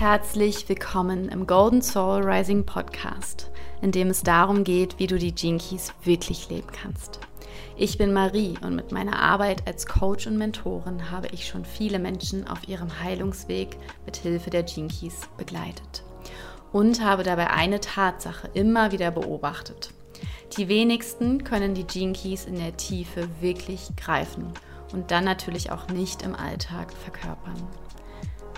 Herzlich willkommen im Golden Soul Rising Podcast, in dem es darum geht, wie du die Gene Keys wirklich leben kannst. Ich bin Marie und mit meiner Arbeit als Coach und Mentorin habe ich schon viele Menschen auf ihrem Heilungsweg mit Hilfe der Gene Keys begleitet und habe dabei eine Tatsache immer wieder beobachtet. Die wenigsten können die Gene Keys in der Tiefe wirklich greifen und dann natürlich auch nicht im Alltag verkörpern.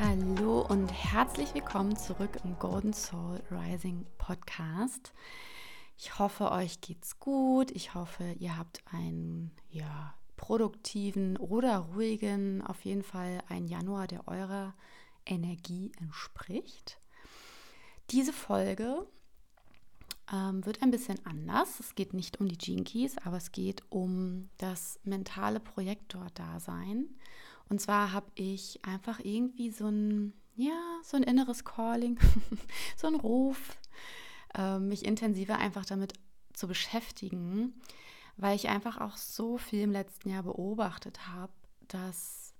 Hallo und herzlich willkommen zurück im Golden Soul Rising Podcast. Ich hoffe, euch geht's gut. Ich hoffe, ihr habt einen ja, produktiven oder ruhigen, auf jeden Fall einen Januar, der eurer Energie entspricht. Diese Folge ähm, wird ein bisschen anders. Es geht nicht um die Gene Keys, aber es geht um das mentale Projektor-Dasein und zwar habe ich einfach irgendwie so ein, ja, so ein inneres Calling, so ein Ruf, äh, mich intensiver einfach damit zu beschäftigen, weil ich einfach auch so viel im letzten Jahr beobachtet habe, dass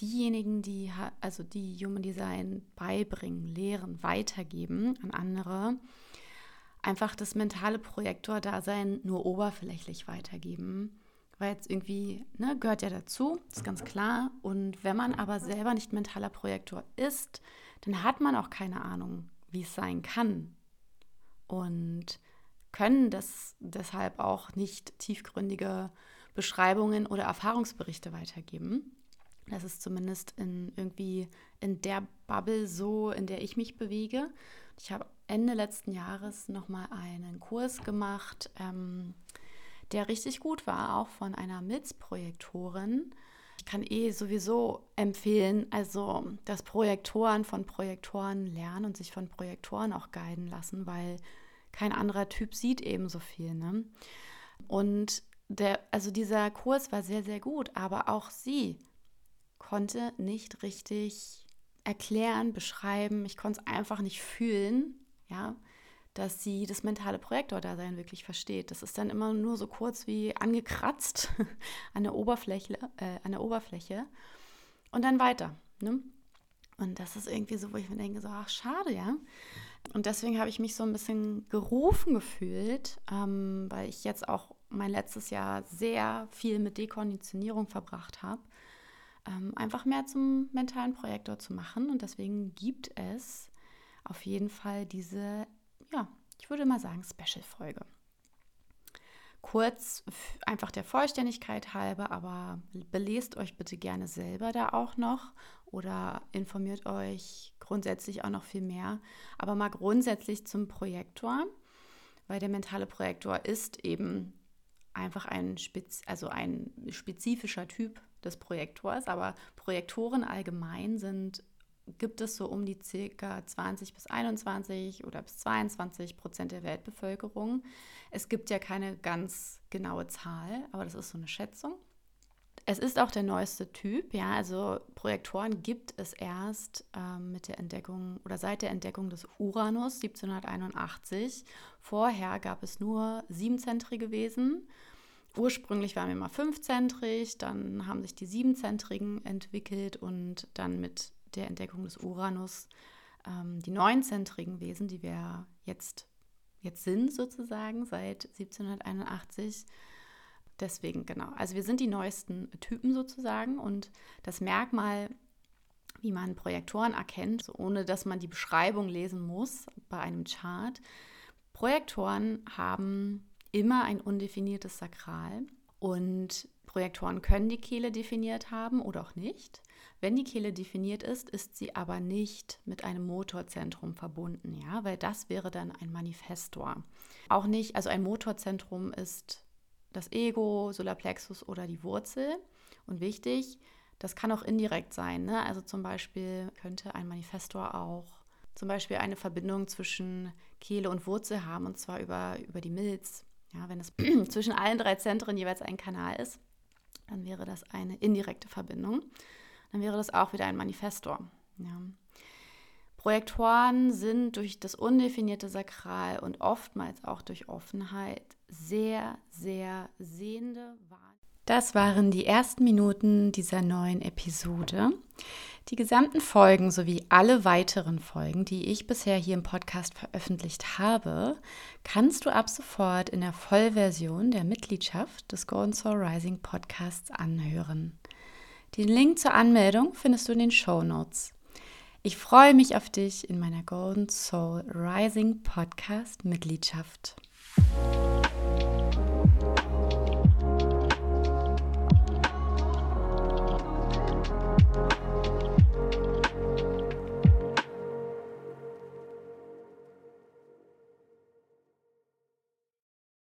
diejenigen, die also die Human Design beibringen, lehren, weitergeben an andere, einfach das mentale Projektor-Dasein nur oberflächlich weitergeben weil jetzt irgendwie, ne, gehört ja dazu, ist ganz klar. Und wenn man aber selber nicht mentaler Projektor ist, dann hat man auch keine Ahnung, wie es sein kann. Und können das deshalb auch nicht tiefgründige Beschreibungen oder Erfahrungsberichte weitergeben. Das ist zumindest in irgendwie in der Bubble so, in der ich mich bewege. Ich habe Ende letzten Jahres nochmal einen Kurs gemacht. Ähm, der richtig gut war, auch von einer MITS-Projektorin. Ich kann eh sowieso empfehlen, also dass Projektoren von Projektoren lernen und sich von Projektoren auch guiden lassen, weil kein anderer Typ sieht eben viel. Ne? Und der, also dieser Kurs war sehr, sehr gut, aber auch sie konnte nicht richtig erklären, beschreiben. Ich konnte es einfach nicht fühlen. Ja, dass sie das mentale Projektor-Dasein wirklich versteht. Das ist dann immer nur so kurz wie angekratzt an der Oberfläche, äh, an der Oberfläche und dann weiter. Ne? Und das ist irgendwie so, wo ich mir denke, so, ach, schade, ja. Und deswegen habe ich mich so ein bisschen gerufen gefühlt, ähm, weil ich jetzt auch mein letztes Jahr sehr viel mit Dekonditionierung verbracht habe, ähm, einfach mehr zum mentalen Projektor zu machen. Und deswegen gibt es auf jeden Fall diese ja, ich würde mal sagen, Special-Folge. Kurz, einfach der Vollständigkeit halber, aber belest euch bitte gerne selber da auch noch oder informiert euch grundsätzlich auch noch viel mehr. Aber mal grundsätzlich zum Projektor, weil der mentale Projektor ist eben einfach ein, Spez also ein spezifischer Typ des Projektors, aber Projektoren allgemein sind gibt es so um die circa 20 bis 21 oder bis 22 Prozent der Weltbevölkerung. Es gibt ja keine ganz genaue Zahl, aber das ist so eine Schätzung. Es ist auch der neueste Typ, ja, also Projektoren gibt es erst ähm, mit der Entdeckung oder seit der Entdeckung des Uranus 1781. Vorher gab es nur siebenzentrige Wesen. Ursprünglich waren wir mal fünfzentrig, dann haben sich die siebenzentrigen entwickelt und dann mit der Entdeckung des Uranus ähm, die neunzentrigen Wesen, die wir jetzt, jetzt sind sozusagen seit 1781. Deswegen, genau. Also wir sind die neuesten Typen sozusagen und das Merkmal wie man Projektoren erkennt, ohne dass man die Beschreibung lesen muss bei einem Chart. Projektoren haben immer ein undefiniertes Sakral und Projektoren können die Kehle definiert haben oder auch nicht. Wenn die Kehle definiert ist, ist sie aber nicht mit einem Motorzentrum verbunden, ja, weil das wäre dann ein Manifestor. Auch nicht, also ein Motorzentrum ist das Ego, Solarplexus oder die Wurzel. Und wichtig, das kann auch indirekt sein. Ne? Also zum Beispiel könnte ein Manifestor auch zum Beispiel eine Verbindung zwischen Kehle und Wurzel haben, und zwar über, über die Milz. Ja, wenn es zwischen allen drei Zentren jeweils ein Kanal ist, dann wäre das eine indirekte Verbindung. Dann wäre das auch wieder ein Manifestor. Ja. Projektoren sind durch das undefinierte Sakral und oftmals auch durch Offenheit sehr, sehr sehende Wahrnehmung. Das waren die ersten Minuten dieser neuen Episode. Die gesamten Folgen sowie alle weiteren Folgen, die ich bisher hier im Podcast veröffentlicht habe, kannst du ab sofort in der Vollversion der Mitgliedschaft des Golden Soul Rising Podcasts anhören. Den Link zur Anmeldung findest du in den Show Notes. Ich freue mich auf dich in meiner Golden Soul Rising Podcast Mitgliedschaft.